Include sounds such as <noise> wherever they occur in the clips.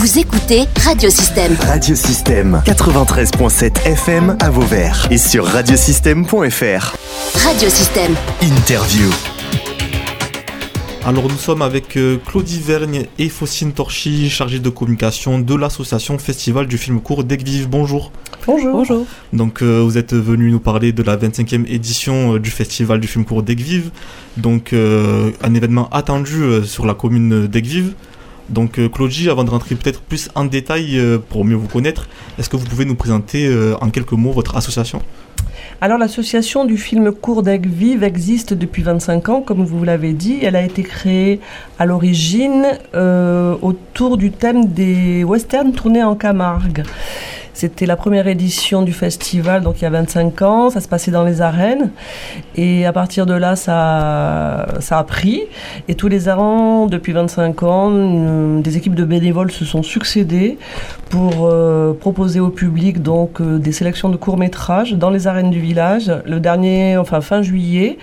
Vous écoutez Radiosystème. Radiosystème 93.7 FM à Vauvert et sur radiosystème.fr. Radiosystème. Interview. Alors nous sommes avec euh, Claudie Vergne et Faucine Torchy, chargée de communication de l'association Festival du film court Vive. Bonjour. Bonjour. Bonjour. Donc euh, vous êtes venu nous parler de la 25e édition euh, du Festival du film court Vive. Donc euh, un événement attendu euh, sur la commune d'Aigues-Vives. Donc euh, Claudie, avant de rentrer peut-être plus en détail euh, pour mieux vous connaître, est-ce que vous pouvez nous présenter euh, en quelques mots votre association? Alors l'association du film court d'Aigues Vive existe depuis 25 ans, comme vous l'avez dit. Elle a été créée à l'origine autour du thème des westerns tournés en Camargue. C'était la première édition du festival, donc il y a 25 ans. Ça se passait dans les arènes. Et à partir de là, ça, a pris. Et tous les ans, depuis 25 ans, euh, des équipes de bénévoles se sont succédées pour euh, proposer au public donc euh, des sélections de courts métrages dans les arènes du village. Le dernier, enfin fin juillet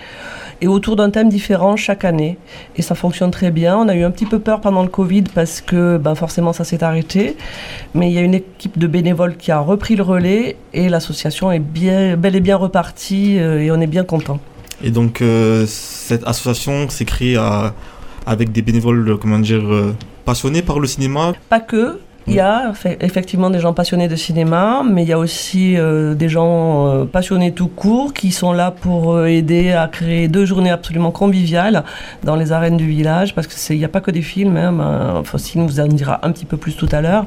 et autour d'un thème différent chaque année. Et ça fonctionne très bien. On a eu un petit peu peur pendant le Covid parce que ben, forcément ça s'est arrêté. Mais il y a une équipe de bénévoles qui a repris le relais et l'association est bien, bel et bien repartie euh, et on est bien content. Et donc euh, cette association s'est créée à- avec des bénévoles, euh, comment dire, passionnés par le cinéma? Pas que. Il y a effectivement des gens passionnés de cinéma, mais il y a aussi euh, des gens euh, passionnés tout court qui sont là pour euh, aider à créer deux journées absolument conviviales dans les arènes du village, parce qu'il n'y a pas que des films, hein, ben, Faustine vous en dira un petit peu plus tout à l'heure.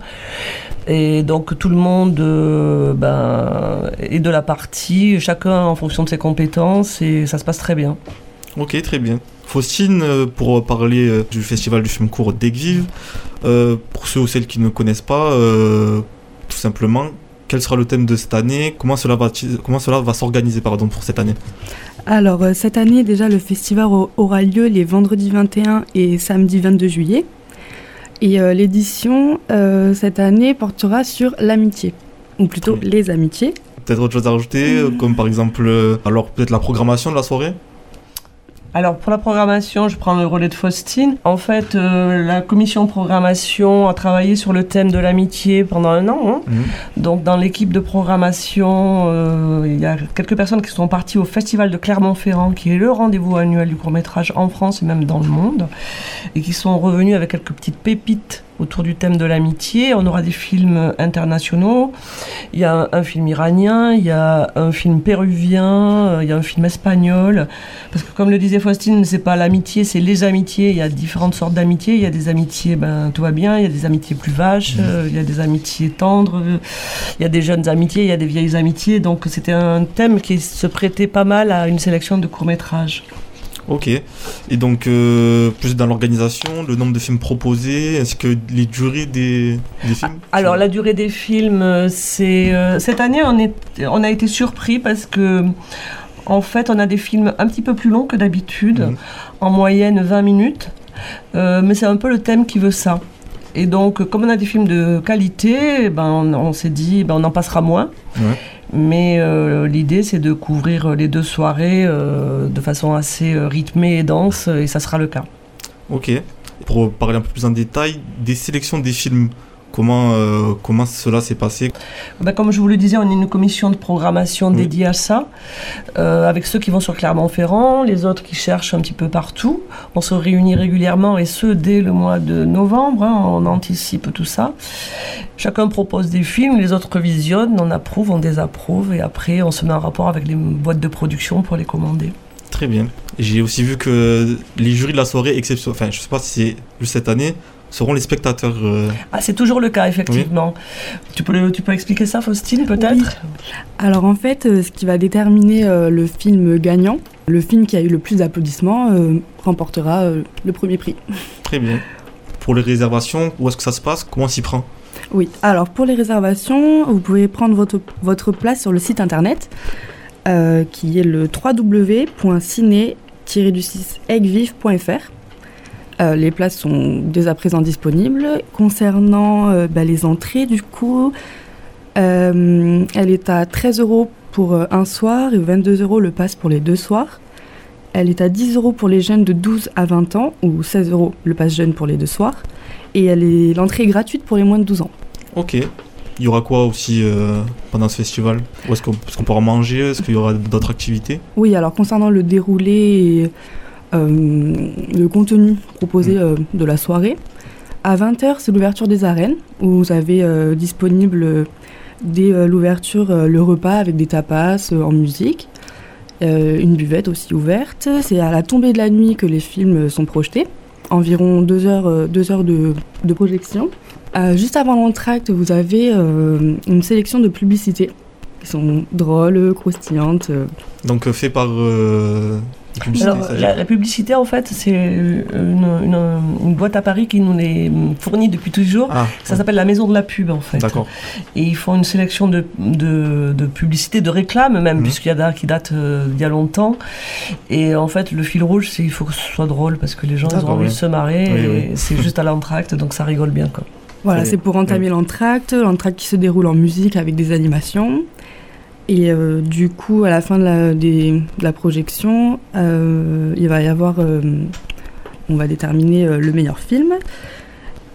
Et donc tout le monde ben, est de la partie, chacun en fonction de ses compétences, et ça se passe très bien. Ok, très bien. Faustine, euh, pour parler euh, du festival du film court d'Aigues-Vives, euh, pour ceux ou celles qui ne connaissent pas, euh, tout simplement, quel sera le thème de cette année? Comment cela va, comment cela va s'organiser pardon, pour cette année? Alors cette année déjà le festival au- aura lieu les vendredis 21 et samedi 22 juillet. Et euh, l'édition cette année portera sur l'amitié, ou plutôt Oui. les amitiés. Peut-être autre chose à rajouter, comme par exemple, alors peut-être la programmation de la soirée? Alors pour la programmation, je prends le relais de Faustine. En fait, euh, la commission programmation a travaillé sur le thème de l'amitié pendant un an. hein. Donc dans l'équipe de programmation, euh, il y a quelques personnes qui sont parties au Festival de Clermont-Ferrand, qui est le rendez-vous annuel du court-métrage en France et même dans le monde, et qui sont revenus avec quelques petites pépites autour du thème de l'amitié. On aura des films internationaux. Il y a un, film iranien, il y a un film péruvien, euh, il y a un film espagnol. Parce que comme le disait Faustine, c'est pas l'amitié, c'est les amitiés. Il y a différentes sortes d'amitiés. Il y a des amitiés, ben tout va bien. Il y a des amitiés plus vaches. euh, il y a des amitiés tendres. euh, il y a des jeunes amitiés. Il y a des vieilles amitiés. Donc c'était un thème qui se prêtait pas mal à une sélection de courts métrages. Ok. Et donc, euh, plus dans l'organisation, le nombre de films proposés, ainsi que les durées des, des films Alors la durée des films, euh, c'est euh, cette année on est, on a été surpris parce que en fait on a des films un petit peu plus longs que d'habitude, Mhm. en moyenne 20 minutes, Euh, mais c'est un peu le thème qui veut ça. Et donc comme on a des films de qualité, eh ben on, on s'est dit ben on en passera moins. Ouais. Mais euh, l'idée c'est de couvrir les deux soirées euh, de façon assez euh, rythmée et dense et ça sera le cas. Ok. Pour parler un peu plus en détail, des sélections des films, comment, euh, comment cela s'est passé Ben, comme je vous le disais, on est une commission de programmation Oui. dédiée à ça, euh, avec ceux qui vont sur Clermont-Ferrand, les autres qui cherchent un petit peu partout. On se réunit régulièrement et ce, dès le mois de novembre, hein, on anticipe tout ça. Chacun propose des films, les autres visionnent, on approuve, on désapprouve, et après on se met en rapport avec les boîtes de production pour les commander. Très bien. J'ai aussi vu que les jurys de la soirée, exception, enfin, je sais pas si c'est juste cette année, seront les spectateurs. euh, Ah, c'est toujours le cas, effectivement. Tu, peux le- tu peux expliquer ça, Faustine, peut-être? Alors en fait euh, ce qui va déterminer euh, le film gagnant, le film qui a eu le plus d'applaudissements euh, remportera euh, le premier prix. <laughs> Très bien. Pour les réservations, où est-ce que ça se passe? Comment on s'y prend? Oui, alors pour les réservations, vous pouvez prendre votre, votre place sur le site internet euh, qui est le www.ciné-du6aiguevive.fr. Euh, les places sont dès à présent disponibles. Concernant euh, bah, les entrées, du coup, euh, elle est à 13 euros pour un soir et 22 euros le pass pour les deux soirs. Elle est à 10 euros pour les jeunes de 12 à 20 ans ou 16 euros le pass jeune pour les deux soirs. Et elle est l'entrée est gratuite pour les moins de 12 ans. Ok. Il y aura quoi aussi euh, pendant ce festival? Est-ce qu'on est pourra manger? Est-ce qu'il y aura d'autres activités? Oui, alors concernant le déroulé le contenu proposé euh, de la soirée, à 20h, c'est l'ouverture des arènes, où vous avez euh, disponible euh, dès euh, l'ouverture euh, le repas avec des tapas euh, en musique, euh, une buvette aussi ouverte. C'est à la tombée de la nuit que les films euh, sont projetés, environ deux heures, euh, deux heures de, de projection. Euh, juste avant l'entracte, vous avez euh, une sélection de publicités qui sont drôles, croustillantes. euh, Donc euh, fait par euh, des publicités, Alors, la, la publicité, en fait, c'est une, une- une boîte à Paris qui nous les fournit depuis toujours. Ah, Ça s'appelle la maison de la pub, en fait. d'accord. Et ils font une sélection de, de, de publicités, de réclames même, Mhm. puisqu'il y en a qui datent euh, d'il y a longtemps. Et en fait, le fil rouge, c'est il faut que ce soit drôle, parce que les gens ils ont D'accord, envie de se marrer, oui. c'est juste à l'entracte, donc ça rigole bien. Quoi. Voilà, c'est pour entamer l'entracte, l'entracte qui se déroule en musique avec des animations. Et euh, du coup, à la fin de la, des- de la projection, euh, il va y avoir, euh, on va déterminer euh, le meilleur film.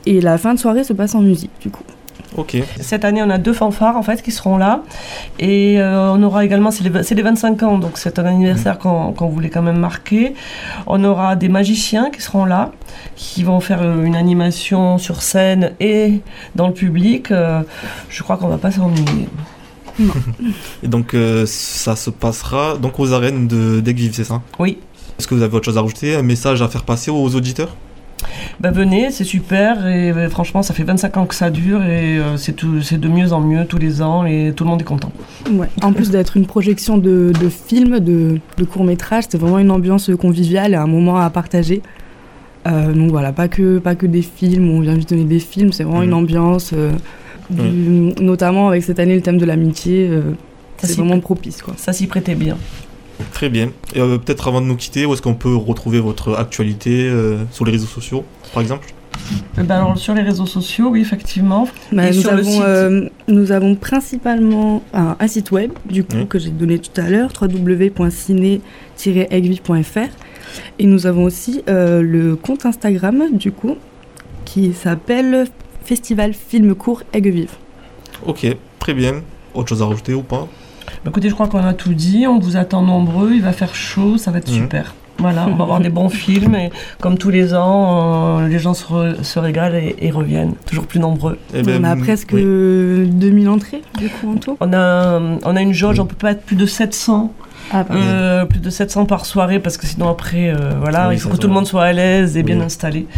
Et la fin de soirée se passe en musique, du coup. Ok. Cette année, on a deux fanfares en fait qui seront là. Et euh, on aura également, c'est les, v- c'est les 25 ans, donc c'est un anniversaire qu'on qu'on voulait quand même marquer. On aura des magiciens qui seront là, qui vont faire euh, une animation sur scène et dans le public. Euh, je crois qu'on va pas s'ennuyer. <laughs> Et donc euh, ça se passera donc aux arènes de d'Aigues-Vives, c'est ça? Oui. Est-ce que vous avez autre chose à rajouter? Un message à faire passer aux auditeurs? Ben venez, c'est super et euh, franchement, ça fait 25 ans que ça dure et euh, c'est tout- c'est de mieux en mieux tous les ans et tout le monde est content. Ouais. En plus d'être une projection de, de films, de, de courts-métrages, c'est vraiment une ambiance conviviale et un moment à partager. Euh, donc voilà, pas que, pas que des films, on vient juste donner des films, c'est vraiment Mhm. une ambiance, euh, du- notamment avec cette année le thème de l'amitié, c'est vraiment propice. Quoi. Ça s'y prêtait bien. Très bien. Et euh, peut-être avant de nous quitter, où est-ce qu'on peut retrouver votre actualité euh, sur les réseaux sociaux, par exemple? Ben alors, sur les réseaux sociaux, oui, effectivement. Bah, Et nous, sur le avons, site euh, nous avons principalement un, un site web, du coup, Oui. que j'ai donné tout à l'heure, www.ciné-aiguille.fr. Et nous avons aussi euh, le compte Instagram, du coup, qui s'appelle Festival Film Court Aigues-Vives. Ok, très bien. Autre chose à rajouter ou pas? Bah, écoutez, je crois qu'on a tout dit. On vous attend nombreux. Il va faire chaud. Ça va être Mhm. super. Voilà, on va avoir des bons films. Et comme tous les ans, euh, les gens se, re- se régalent et, et reviennent. Toujours plus nombreux. Eh ben, on a presque oui. 2000 entrées, du coup, en tout. On a, on a une jauge, on peut pas être plus de 700. Ah, pardon. euh, plus de 700 par soirée parce que sinon après euh, voilà Oui, il faut que tout le monde soit à l'aise et bien Oui. installé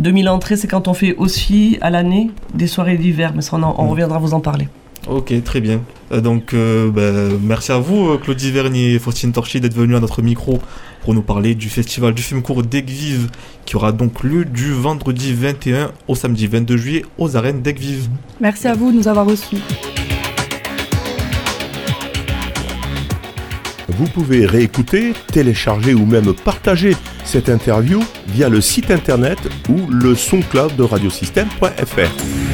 2000 entrées c'est quand on fait aussi à l'année des soirées d'hiver mais ça on, en- on Mhm. reviendra vous en parler Ok, très bien. Euh, donc, euh, ben, merci à vous, euh, Claudie Vernier et Faustine Torchi, d'être venus à notre micro pour nous parler du festival du film court d'Aigues-Vives, qui aura donc lieu du vendredi 21 au samedi 22 juillet aux arènes d'Aigues-Vives. Merci à vous de nous avoir reçus. Vous pouvez réécouter, télécharger ou même partager cette interview via le site internet ou le soncloud de radiosystème.fr.